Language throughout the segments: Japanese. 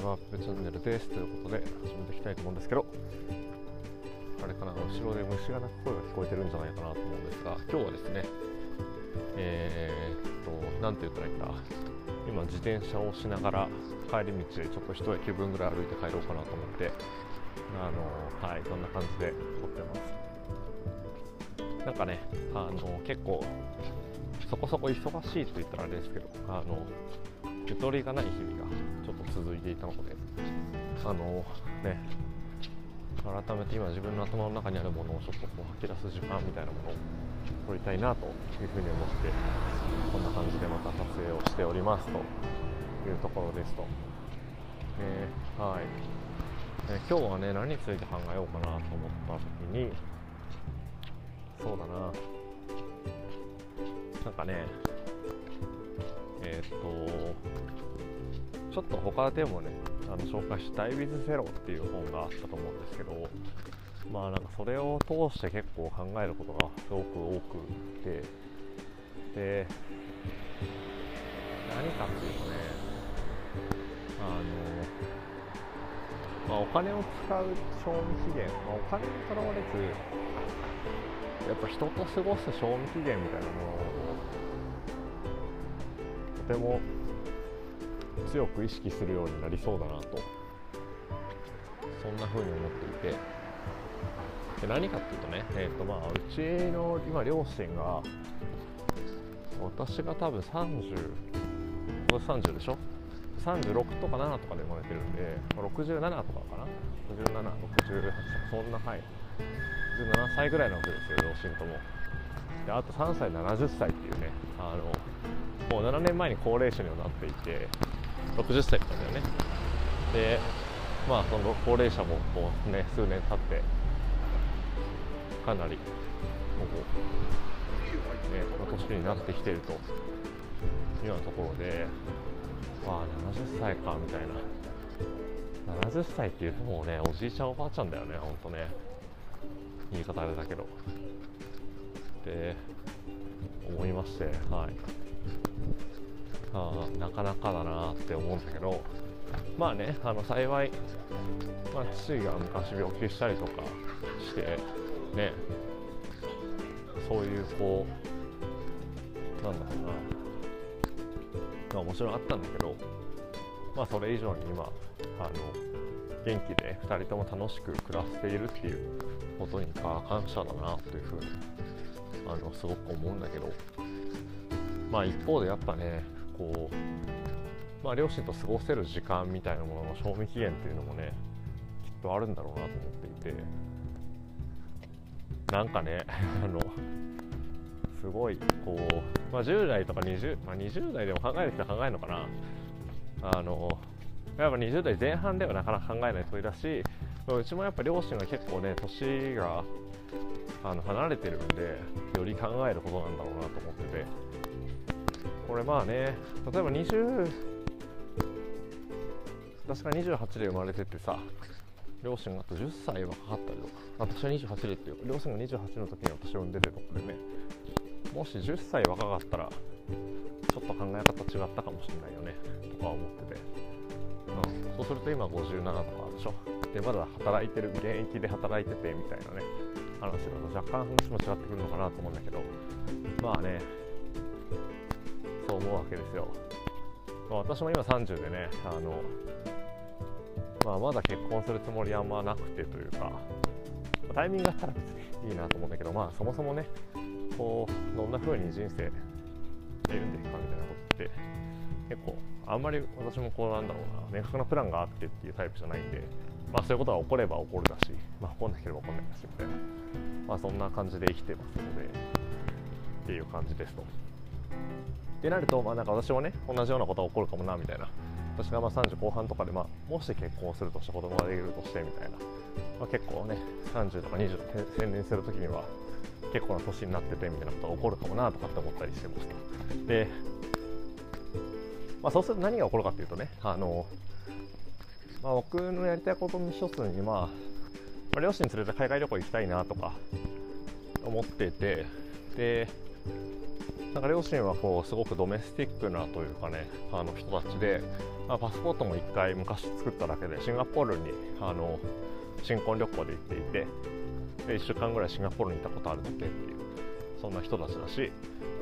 こんにちは、ペペチャンネルです。ということで、始めていきたいと思うんですけど、あれかな、後ろで虫が鳴く声が聞こえてるんじゃないかなと思うんですが、今日はですね、えー、っと、なんて言ったらいいんだ、今、自転車をしながら、帰り道でちょっと一駅分ぐらい歩いて帰ろうかなと思って、あの、はい、そんな感じで撮ってます。なんかね、あの、結構、そこそこ忙しいと言ったらあれですけど、あの、ゆとりがない日々が続いていたのであのね改めて今自分の頭の中にあるものをちょっとこう吐き出す時間みたいなものを取りたいなというふうに思ってこんな感じでまた撮影をしておりますというところですと、えー、はい、えー、今日はね何について考えようかなと思った時にそうだな。なんかねえー、っとちょっと他でもねあの紹介した「ダイビズゼロ」っていう本があったと思うんですけどまあなんかそれを通して結構考えることがすごく多くてで何かっていうとねあの、まあ、お金を使う賞味期限、まあ、お金にとらわれずやっぱ人と過ごす賞味期限みたいなものをとても強く意識するようになりそうだなと。そんな風に思っていて。で何かっていうとね、えーとまあ、うちの今両親が私が多分30今年30でしょ？36とか7とかで生まれてるんで67とかかな？6768そんなはい。17歳ぐらいなわけですよ両親とも。であと3歳70歳っていうねあのもう7年前に高齢者にはなっていて。60歳だったんだよね。でまあその高齢者もこうね数年経ってかなりもうねこの年になってきてるというようなところでまあ70歳かみたいな。70歳っていうともうねおじいちゃんおばあちゃんだよねほんとね。言い方あれだけど。って思いましてはい。あなかなかだなって思うんだけどまあねあの幸い、まあ、父が昔病気したりとかしてねそういうこうなんだろうなまあもちろんあったんだけどまあそれ以上に今あの元気で2人とも楽しく暮らしているっていうことに感謝だなというふうにあのすごく思うんだけどまあ一方でやっぱねこう、まあ、両親と過ごせる時間みたいなものの賞味期限っていうのもねきっとあるんだろうなと思っていてなんかね あのすごいこう、まあ、10代とか 20,、まあ、20代でも考える人は考えるのかな。あのやっぱ20代前半ではなかなか考えない問いだしうちもやっぱ両親が結構ね年があの離れてるんでより考えることなんだろうなと思ってて。これまあね例えば20私が28で生まれててさ両親があと10歳若かかったりとか私は28でっていう両親が28の時に私を産んでてとかでねもし10歳若かったらちょっと考え方違ったかもしれないよねとか思ってて、うん、そうすると今57とかでしょ。でまだ働いてる現役で働いててみたいなね話だと若干話も違ってくるのかなと思うんだけどまあねそう思うわけですよ、まあ、私も今30でねあの、まあ、まだ結婚するつもりあんまなくてというかタイミングがあったら別にいいなと思うんだけどまあそもそもねこうどんな風に人生歩んでいくかみたいなことって結構あんまり私もこうなんだろうな明確なプランがあってっていうタイプじゃないんでまあそういうことが起これば起こるだしまあ起こんなければ起こんないだしみたいなまあそんな感じで生きてますのでっていう感じですと。ってなると、まあ、なんか私もね同じようなことが起こるかもなみたいな。私がまあ30後半とかで、まあ、もし結婚するとして子供ができるとしてみたいな、まあ、結構ね30とか20と専念する時には結構な年になっててみたいなことが起こるかもなとかって思ったりしてましたで、まあ、そうすると何が起こるかっていうとねあの、まあ、僕のやりたいことの一つに、まあ、まあ、両親連れて海外旅行行きたいなとか思っててでなんか両親はこうすごくドメスティックなというかねあの人たちで、まあ、パスポートも1回昔作っただけでシンガポールにあの新婚旅行で行っていてで1週間ぐらいシンガポールにいたことあるだけっていうそんな人たちだし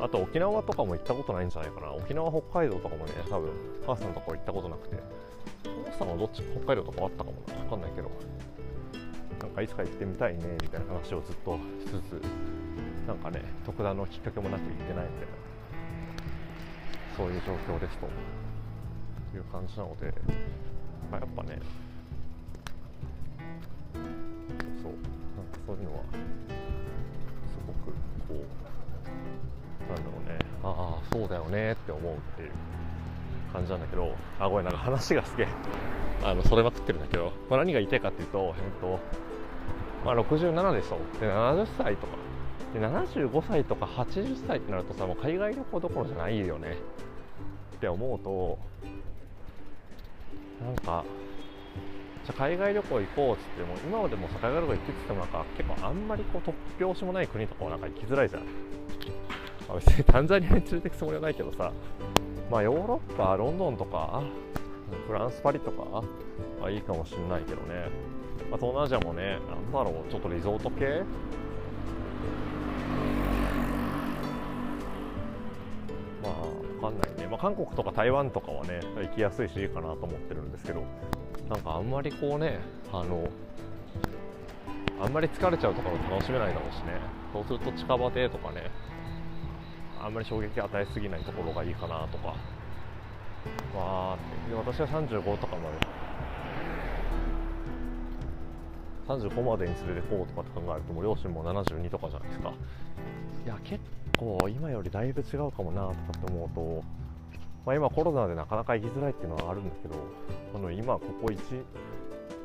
あと沖縄とかも行ったことないんじゃないかな。沖縄北海道とかもね多分母さんとか行ったことなくてお父さんはどっち北海道とかあったかもな。分かんないけど。なんかいつか行ってみたいねみたいな話をずっとしつつなんかね特段のきっかけもなく行ってないみたいなそういう状況ですという感じなので、まあ、やっぱねそうなんかそういうのはすごくこうなんだろうねああそうだよねって思うっていう感じなんだけどあごめんなんか話がすげえあのそれまくってるんだけど、まあ、何が言いたいかっていうと,、えっとまあ、67でしょ。で70歳とか。で75歳とか80歳ってなるとさもう海外旅行どころじゃないよね。って思うとなんかじゃ海外旅行行こうっつっても今までも海外旅行行ってってもなんか結構あんまりこう突拍子もない国とかはなんか行きづらいじゃん、まあ、別にタンザニアに連れてくつもりはないけどさまあヨーロッパロンドンとかフランスパリとかはいいかもしれないけどね、まあ、東南アジアもねなんだろうちょっとリゾート系かんないね、まあ、韓国とか台湾とかはね行きやすいしいいかなと思ってるんですけど。なんかあんまりこうねあのあんまり疲れちゃうとかも楽しめないだろうしね。そうすると近場でとかねあんまり衝撃与えすぎないところがいいかなとか。わーって。で私は35とかまで。35までに連れてこうとかって考えるともう両親も72とかじゃないですか。いや結構今よりだいぶ違うかもなとかって思うと、まあ、今コロナでなかなか行きづらいっていうのはあるんだけどあの今ここ1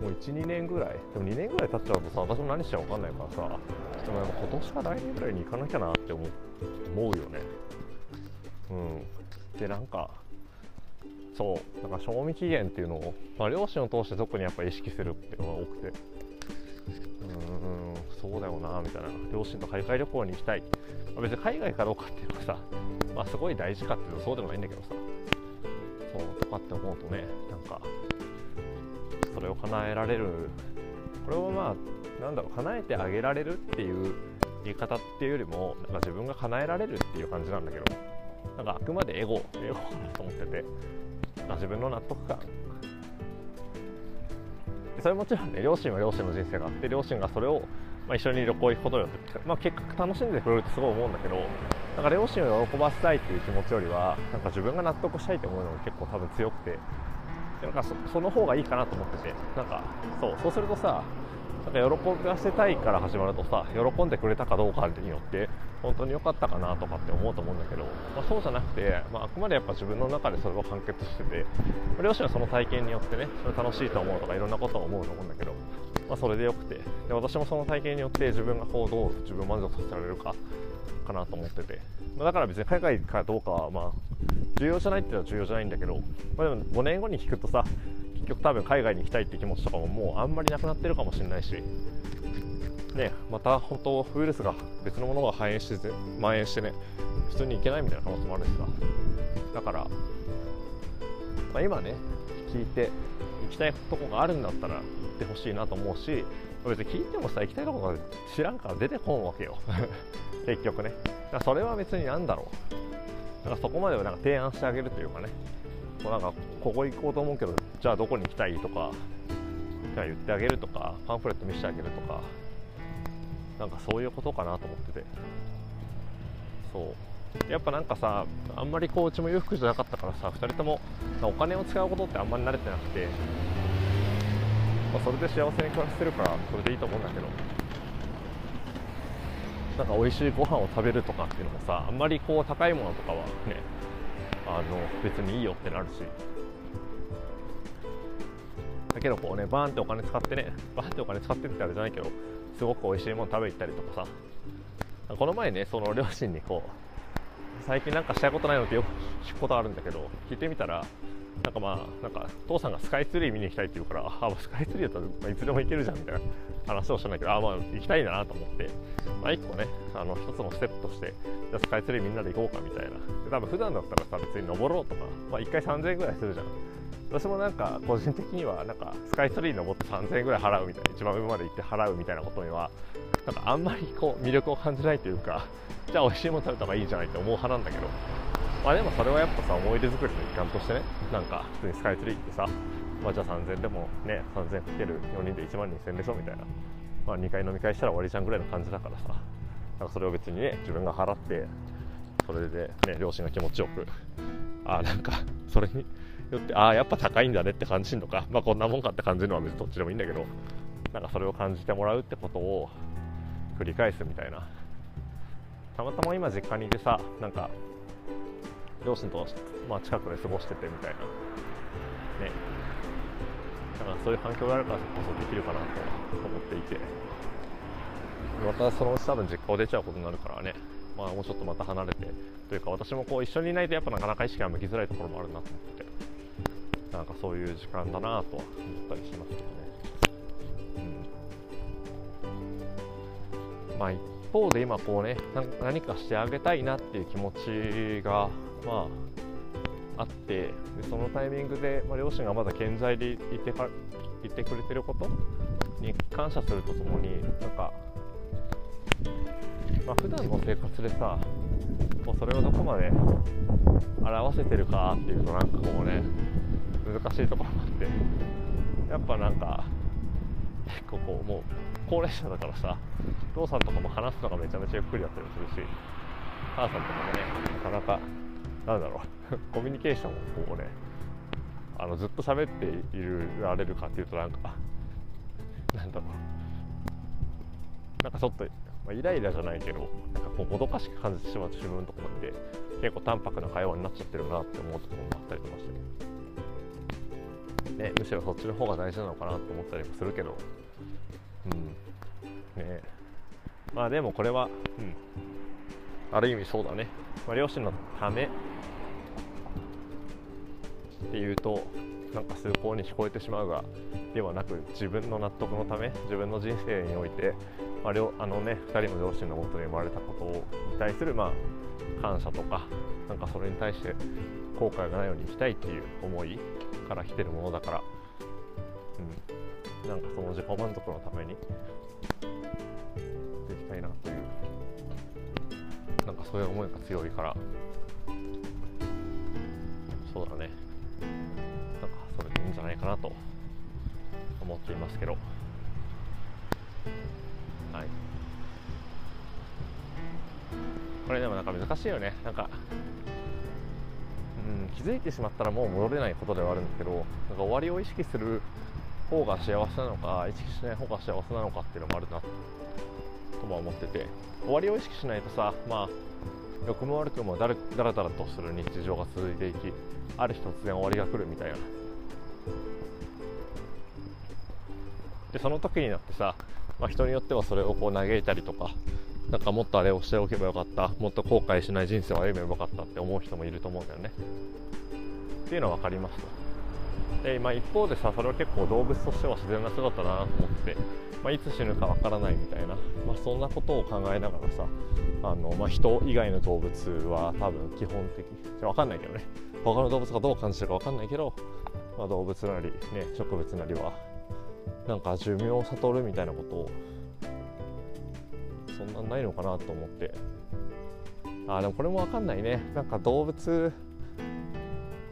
もう12年ぐらいでも2年ぐらい経っちゃうとさ私も何してるか分かんないからさでもやっぱ今年か来年ぐらいに行かなきゃなって思うよね。うん。でなんかそうなんか賞味期限っていうのを、まあ、両親を通して特にやっぱ意識するっていうのが多くて。うん。そうだよなみたいな。両親と海外旅行に行きたい、まあ、別に海外かどうかっていうのはさ、まあ、すごい大事かっていうとそうでもないんだけどさ。そうとかって思うとねなんかそれを叶えられる。これをまあなんだろう叶えてあげられるっていう言い方っていうよりもなんか自分が叶えられるっていう感じなんだけど。なんかあくまでエゴエゴかなと思ってて。自分の納得感。それもちろんね両親は両親の人生があって両親がそれを、まあ、一緒に旅行行くことによって、まあ、結果楽しんでくれるってすごい思うんだけどなんか両親を喜ばせたいっていう気持ちよりはなんか自分が納得したいと思うのが結構多分強くてなんかその方がいいかなと思っててなんかそうそうするとさなんか喜ばせたいから始まるとさ喜んでくれたかどうかによって本当に良かったかなとかって思うと思うんだけど、まあ、そうじゃなくて、まあ、あくまでやっぱ自分の中でそれは完結してて、両親はその体験によってねそれ楽しいと思うとかいろんなことを思うと思うんだけど、まあ、それでよくて。で私もその体験によって自分がこうどう自分を満足させられるかかなと思ってて、まあ、だから別に海外かどうかはまあ重要じゃないっていうのは重要じゃないんだけど、まあ、でも5年後に聞くとさ結局多分海外に行きたいって気持ちとかももうあんまりなくなってるかもしれないし。ね、また本当ウイルスが別のものが蔓延して蔓延してね普通に行けないみたいな可能性もあるんですがだから、まあ、今ね聞いて行きたいとこがあるんだったらってほしいなと思うし別に聞いてもさ行きたいとこが知らんから出てこんわけよ。結局ね。だそれは別に何だろう。なんかそこまではなんか提案してあげるというかね。もうなんかここ行こうと思うけどじゃあどこに行きたいとかじゃあ言ってあげるとかパンフレット見せてあげるとか。なんかそういうことかなと思ってて。そう。やっぱなんかさあんまりこううちも裕福じゃなかったからさ2人ともお金を使うことってあんまり慣れてなくて、まあ、それで幸せに暮らしてるからそれでいいと思うんだけど。なんか美味しいご飯を食べるとかっていうのもさあんまりこう高いものとかはねあの別にいいよってなるし。だけどこうねバーンってお金使ってねバーンってお金使ってってあれじゃないけどすごく美味しいもの食べ行ったりとかさ。この前ねその両親にこう最近なんかしたいことないのってよく聞くことあるんだけど聞いてみたらなんかまあなんか父さんがスカイツリー見に行きたいって言うからあスカイツリーだったらいつでも行けるじゃんみたいな 話をしたんだけどあまあ行きたいなと思って。まあ一個ねあの一つのステップとしてじゃスカイツリーみんなで行こうかみたいな。で多分普段だったらさ別に登ろうとかまあ1回3000円ぐらいするじゃん。私もなんか個人的にはなんかスカイツリー登って3000円ぐらい払うみたいな一番上まで行って払うみたいなことにはなんかあんまりこう魅力を感じないというかじゃあ美味しいもの食べた方がいいじゃないって思う派なんだけど。まあでもそれはやっぱさ思い出作りの一環としてねなんか普通にスカイツリーってさまあじゃあ3000でもね3000かける4人で1万2000でしょみたいな。まあ2回飲み会したら終わりじゃんぐらいの感じだからさ。なんかそれを別にね自分が払ってそれでね両親が気持ちよくあなんかそれによってああやっぱ高いんだねって感じるのか。まあこんなもんかって感じるのは別にどっちでもいいんだけどなんかそれを感じてもらうってことを繰り返すみたいな。たまたま今実家にいてさなんか両親と、まあ、近くで過ごしててみたいな。ね。だからそういう環境があるからこそできるかなと思っていて。またそのうち多分実家を出ちゃうことになるからね。まあもうちょっとまた離れて。というか私もこう一緒にいないとやっぱなかなか意識が向きづらいところもあるなと思って。なんかそういう時間だなとは思ったりしますけどね。まあ一方で今こうね何かしてあげたいなっていう気持ちがまああってでそのタイミングで、まあ、両親がまだ健在でいてかいてくれてることに感謝するとともになんか、まあ、普段の生活でさこうそれをどこまで表せてるかっていうとなんかこうね難しいところもあってやっぱなんか結構こうもう高齢者だからさ父さんとかも話すのがめちゃめちゃゆっくりだったりするし母さんとかもねなかなかなんだろう。コミュニケーションをこうねあのずっと喋っているられるかっていうとなんか なんだろう。なんかちょっと、まあ、イライラじゃないけどなんかこうもどかしく感じてしまう自分のところで結構淡白な会話になっちゃってるなって思うところもあったりとかして、ね、むしろそっちの方が大事なのかなと思ったりもするけど。うん。ね。まあでもこれは、うん、ある意味そうだね、まあ、両親のためっていうとなんか崇高に聞こえてしまうがではなく自分の納得のため自分の人生において、まあ、あのね2人の両親のもとに生まれたことに対するまあ感謝とかなんかそれに対して後悔がないように生きたいっていう思いから来てるものだから、うん、なんかその自己満足のためにそういう思いが強いから。そうだね。なんかそれでいいんじゃないかなと思っていますけど。はい。これでもなんか難しいよね。なんかうん気づいてしまったらもう戻れないことではあるんだけどなんか終わりを意識する方が幸せなのか意識しない方が幸せなのかっていうのもあるなとは思ってて。終わりを意識しないとさまあ良くも悪くもだらだらだらとする日常が続いていきある日突然終わりが来るみたいな。でその時になってさ、まあ、人によってはそれをこう嘆いたりとかなんかもっとあれをしておけばよかったもっと後悔しない人生を歩めばよかったって思う人もいると思うんだよね。っていうのは分かりますと。で、まあ、一方でさそれは結構動物としては自然な姿だなと思ってまあ、いつ死ぬかわからないみたいな、まあ、そんなことを考えながらさあの、まあ、人以外の動物は多分基本的じゃ分かんないけどね。他の動物がどう感じてるか分かんないけど、まあ、動物なり、ね、植物なりはなんか寿命を悟るみたいなことをそんなんないのかなと思って。あでもこれも分かんないね。なんか動物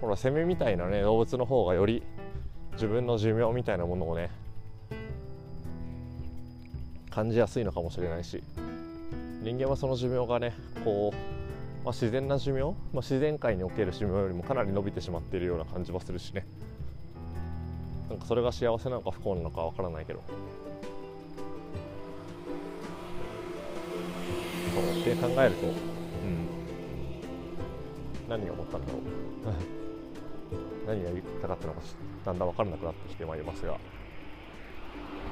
ほらセミみたいなね動物の方がより自分の寿命みたいなものをね感じやすいのかもしれないし。人間はその寿命がねこう、まあ、自然な寿命、まあ、自然界における寿命よりもかなり伸びてしまっているような感じはするしね。なんかそれが幸せなのか不幸なのかわからないけど。そう。って考えると、うん、何を思ったんだろう。何が言いたかったのかだんだん分からなくなってきてまいりますが。こ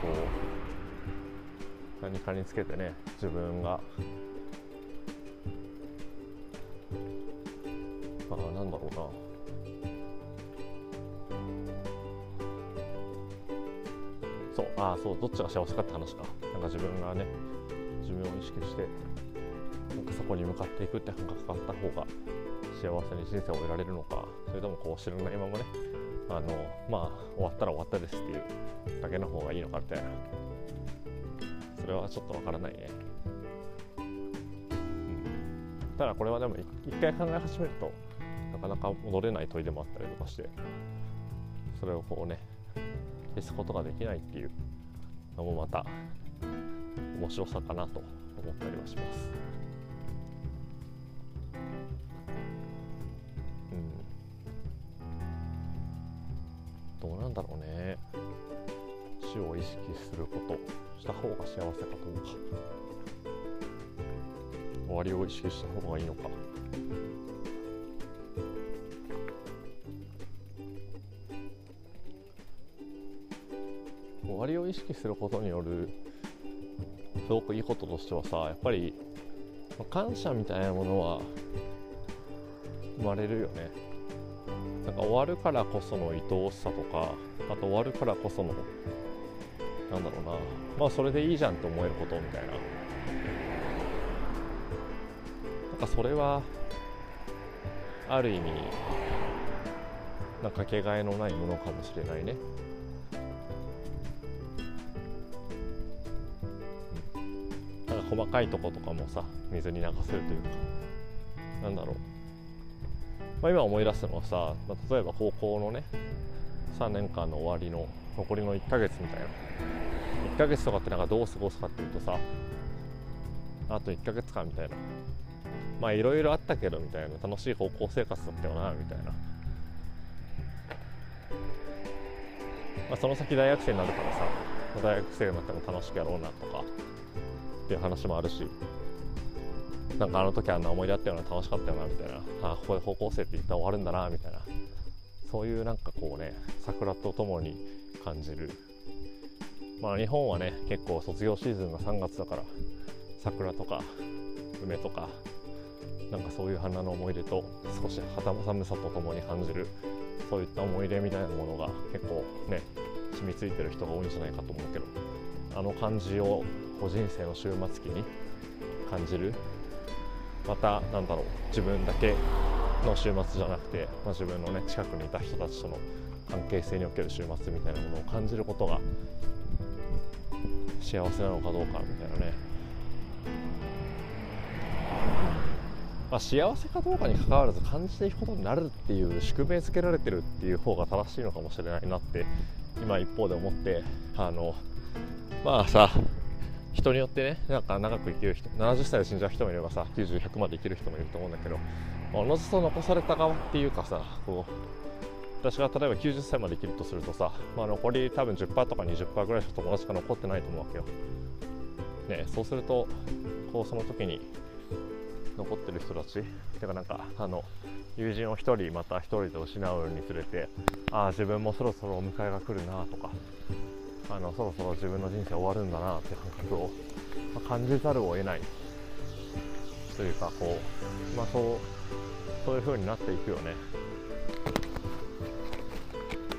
う何かにつけてね自分が。あなんだろうな。そうあそうどっちが幸せかって話か。なんか自分がね自分を意識してなんかそこに向かっていくって感覚があった方が幸せに人生を終えられるのか。それともこう知らないままねあのまあ終わったら終わったですっていうだけの方がいいのかみたいなれはちょっとわからないね、うん、ただこれはでも一回考え始めるとなかなか戻れない問いでもあったりとかしてそれをこうね消すことができないっていうのもまた面白さかなと思ったりはします。うん、どうなんだろうね。死を意識すること。した方が幸せかどうか。終わりを意識した方がいいのか。終わりを意識することによるすごくいいこととしてはさやっぱり感謝みたいなものは生まれるよね。なんか終わるからこその愛おしさとかあと終わるからこそのなんだろうな。まあそれでいいじゃんって思えることみたいな。なんかそれはある意味なんかけがえのないものかもしれないね。なんか細かいとことかもさ水に流せるというか。なんだろう、まあ、今思い出すのはさ、まあ、例えば高校のね3年間の終わりの残りの1ヶ月みたいな。1ヶ月とかってなんかどう過ごすかっていうとさあと1ヶ月間みたいな。まあいろいろあったけどみたいな。楽しい高校生活だったよなみたいな、まあ、その先大学生になるからさ大学生になっても楽しくやろうなとかっていう話もあるしなんかあの時あんな思い出あったような楽しかったよなみたいな。あここで高校生って一旦終わるんだなみたいな。そういうなんかこうね桜とともに感じる。まあ日本はね結構卒業シーズンが3月だから桜とか梅とかなんかそういう花の思い出と少し肌寒さとともに感じるそういった思い出みたいなものが結構ね染みついてる人が多いんじゃないかと思うけどあの感じを個人生の終末期に感じる。またなんだろう自分だけの週末じゃなくて、まあ、自分のね近くにいた人たちとの関係性における週末みたいなものを感じることが幸せなのかどうかみたいなね、まあ、幸せかどうかにかかわらず感じていくことになるっていう宿命づけられてるっていう方が正しいのかもしれないなって今一方で思ってあのまあさ人によってねなんか長く生きる人70歳で死んじゃう人もいればさ90100まで生きる人もいると思うんだけどおのずと残された側っていうかさこう私が例えば90歳まで生きるとするとさ、まあ、残り多分10%とか20%ぐらいしか友達が残ってないと思うわけよ。ね、そうするとこうその時に残ってる人たちてかなんかあの友人を1人また1人で失うにつれてああ自分もそろそろお迎えが来るなとかあのそろそろ自分の人生終わるんだなって感覚を、まあ、感じざるを得ないというかこう、まあ、そうそういう風になっていくよね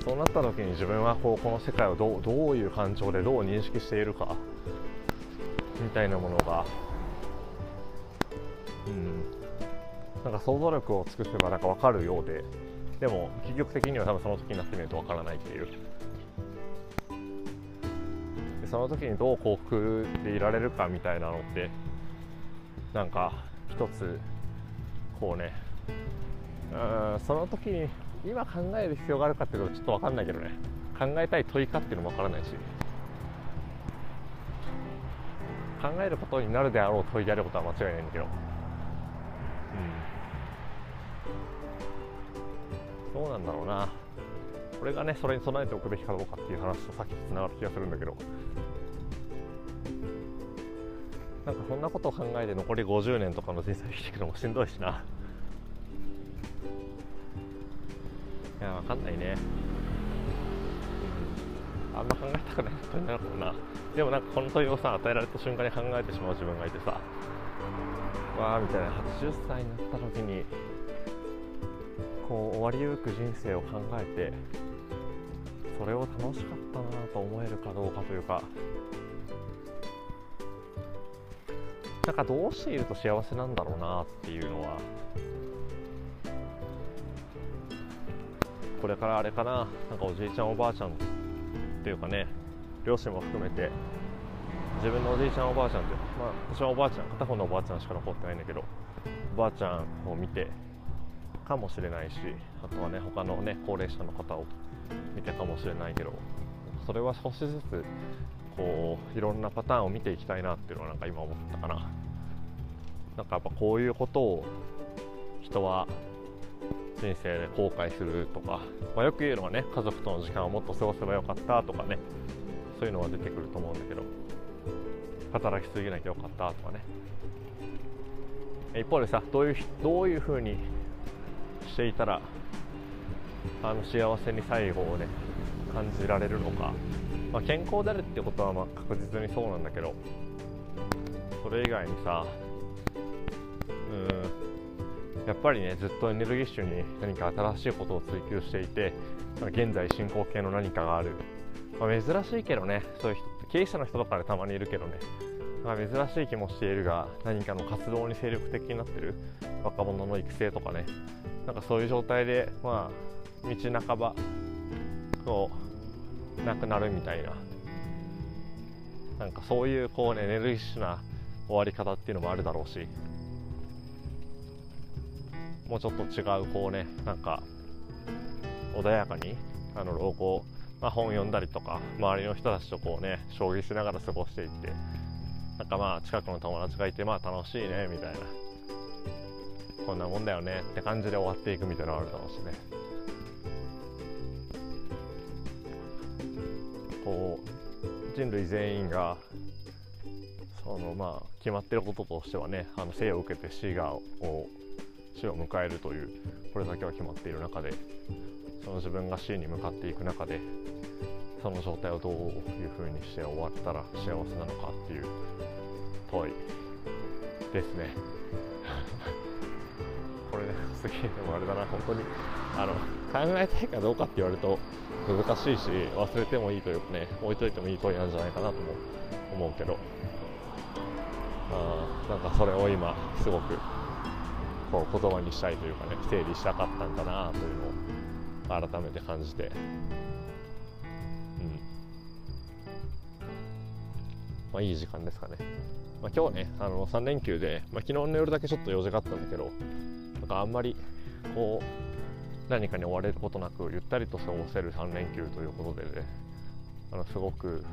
そうなった時に自分はこうこの世界をどうどういう感情でどう認識しているかみたいなものがうん。なんか想像力を尽くせばなんか分かるようででも究極的には多分その時になってみると分からないっていう。でその時にどう幸福でいられるかみたいなのってなんか一つこうねうんその時に今考える必要があるかっていうとちょっと分かんないけどね。考えたい問いかっていうのも分からないし。考えることになるであろう問いであることは間違いないんだけど。うん。どうなんだろうな。これがねそれに備えておくべきかどうかっていう話とさっきつながる気がするんだけど。なんかそんなことを考えて残り50年とかの人生生きていくのもしんどいしな。いやわかんないね、あんま考えたくないことになるかもな。でもなんかこの問いをさ与えられた瞬間に考えてしまう自分がいてさ。わあみたいな80歳になった時にこう終わりゆく人生を考えてそれを楽しかったなと思えるかどうかというか。なんかどうしていると幸せなんだろうなっていうのはこれからあれかな。なんかおじいちゃんおばあちゃんっていうかね。両親も含めて。自分のおじいちゃんおばあちゃんってまあ私はおばあちゃん。片方のおばあちゃんしか残ってないんだけど。おばあちゃんを見て。かもしれないし。あとはね他のね高齢者の方を見てかもしれないけど。それは少しずつこういろんなパターンを見ていきたいなっていうのはなんか今思ったかな。なんかやっぱこういうことを人は人生で後悔するとか、まあ、よく言うのはね家族との時間をもっと過ごせばよかったとかねそういうのは出てくると思うんだけど働きすぎなきゃよかったとかね。一方でさどういうどういうふうにしていたらあの幸せに最後をね感じられるのか、まあ、健康であるってことはま確実にそうなんだけどそれ以外にさやっぱりねずっとエネルギッシュに何か新しいことを追求していて現在進行形の何かがある、まあ、珍しいけどねそういう人経営者の人とかでたまにいるけどね。まあ、珍しい気もしているが何かの活動に精力的になってる若者の育成とかね。なんかそういう状態でまあ道半ばこうなくなるみたいな。なんかそういうこうねエネルギッシュな終わり方っていうのもあるだろうし。もうちょっと違うこうねなんか穏やかにあの老後、まあ、本読んだりとか周りの人たちとこうね将棋しながら過ごしていってなんかまあ近くの友達がいてまあ楽しいねみたいな。こんなもんだよねって感じで終わっていくみたいなのあるだろうしね。こう人類全員がそのまあ決まってることとしてはねあの生を受けて死がを死を迎えるというこれだけは決まっている中でその自分が死に向かっていく中でその状態をどういうふうにして終わったら幸せなのかっていう問いですね。これねすげえでもあれだな。本当にあの考えたいかどうかって言われると難しいし忘れてもいいというかね置いといてもいい問いなんじゃないかなとも思うけど。あなんかそれを今すごくこう言葉にしたいというかね整理したかったんだなというのを改めて感じてうんまあ、いい時間ですかね。まあ、今日ね、あの3連休で、まあ、昨日の夜だけちょっと用事があったんだけど、なんかあんまりこう何かに追われることなくゆったりと過ごせる3連休ということでね、あのすごく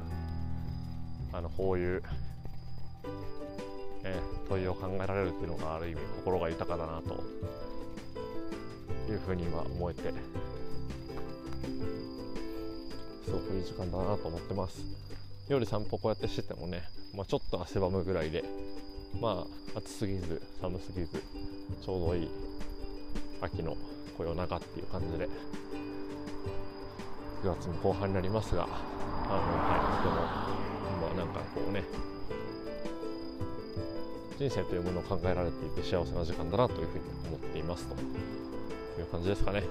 あのこういう、ね、問いを考えられるっていうのがある意味心が豊かだなというふうに今思えてすごくいい時間だなと思ってます。夜散歩こうやってしててもね、まあ、ちょっと汗ばむぐらいでまあ暑すぎず寒すぎずちょうどいい秋の夜長っていう感じで9月も後半になりますがあのはいとてもまあなんかこうね人生というものを考えられていて幸せな時間だなというふうに思っていますと。いう感じですかね。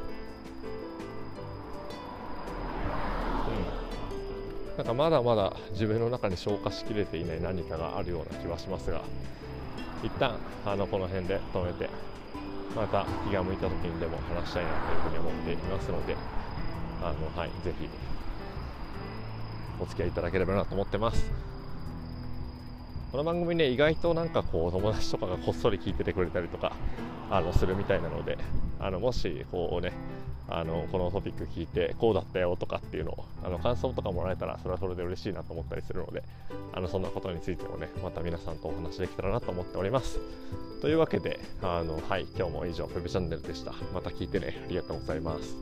なんかまだまだ自分の中に消化しきれていない何かがあるような気はしますが一旦あのこの辺で止めてまた気が向いた時にでも話したいなというふうに思っていますのであの、はい、ぜひお付き合いいただければなと思ってます。この番組ね意外となんかこう友達とかがこっそり聞いててくれたりとか あのするみたいなのであのもしこうねあのこのトピック聞いてこうだったよとかっていうのをあの感想とかもらえたらそれはそれで嬉しいなと思ったりするのであのそんなことについてもねまた皆さんとお話できたらなと思っております。というわけであのはい今日も以上 Web チャンネルでした。また聞いてね。ありがとうございます。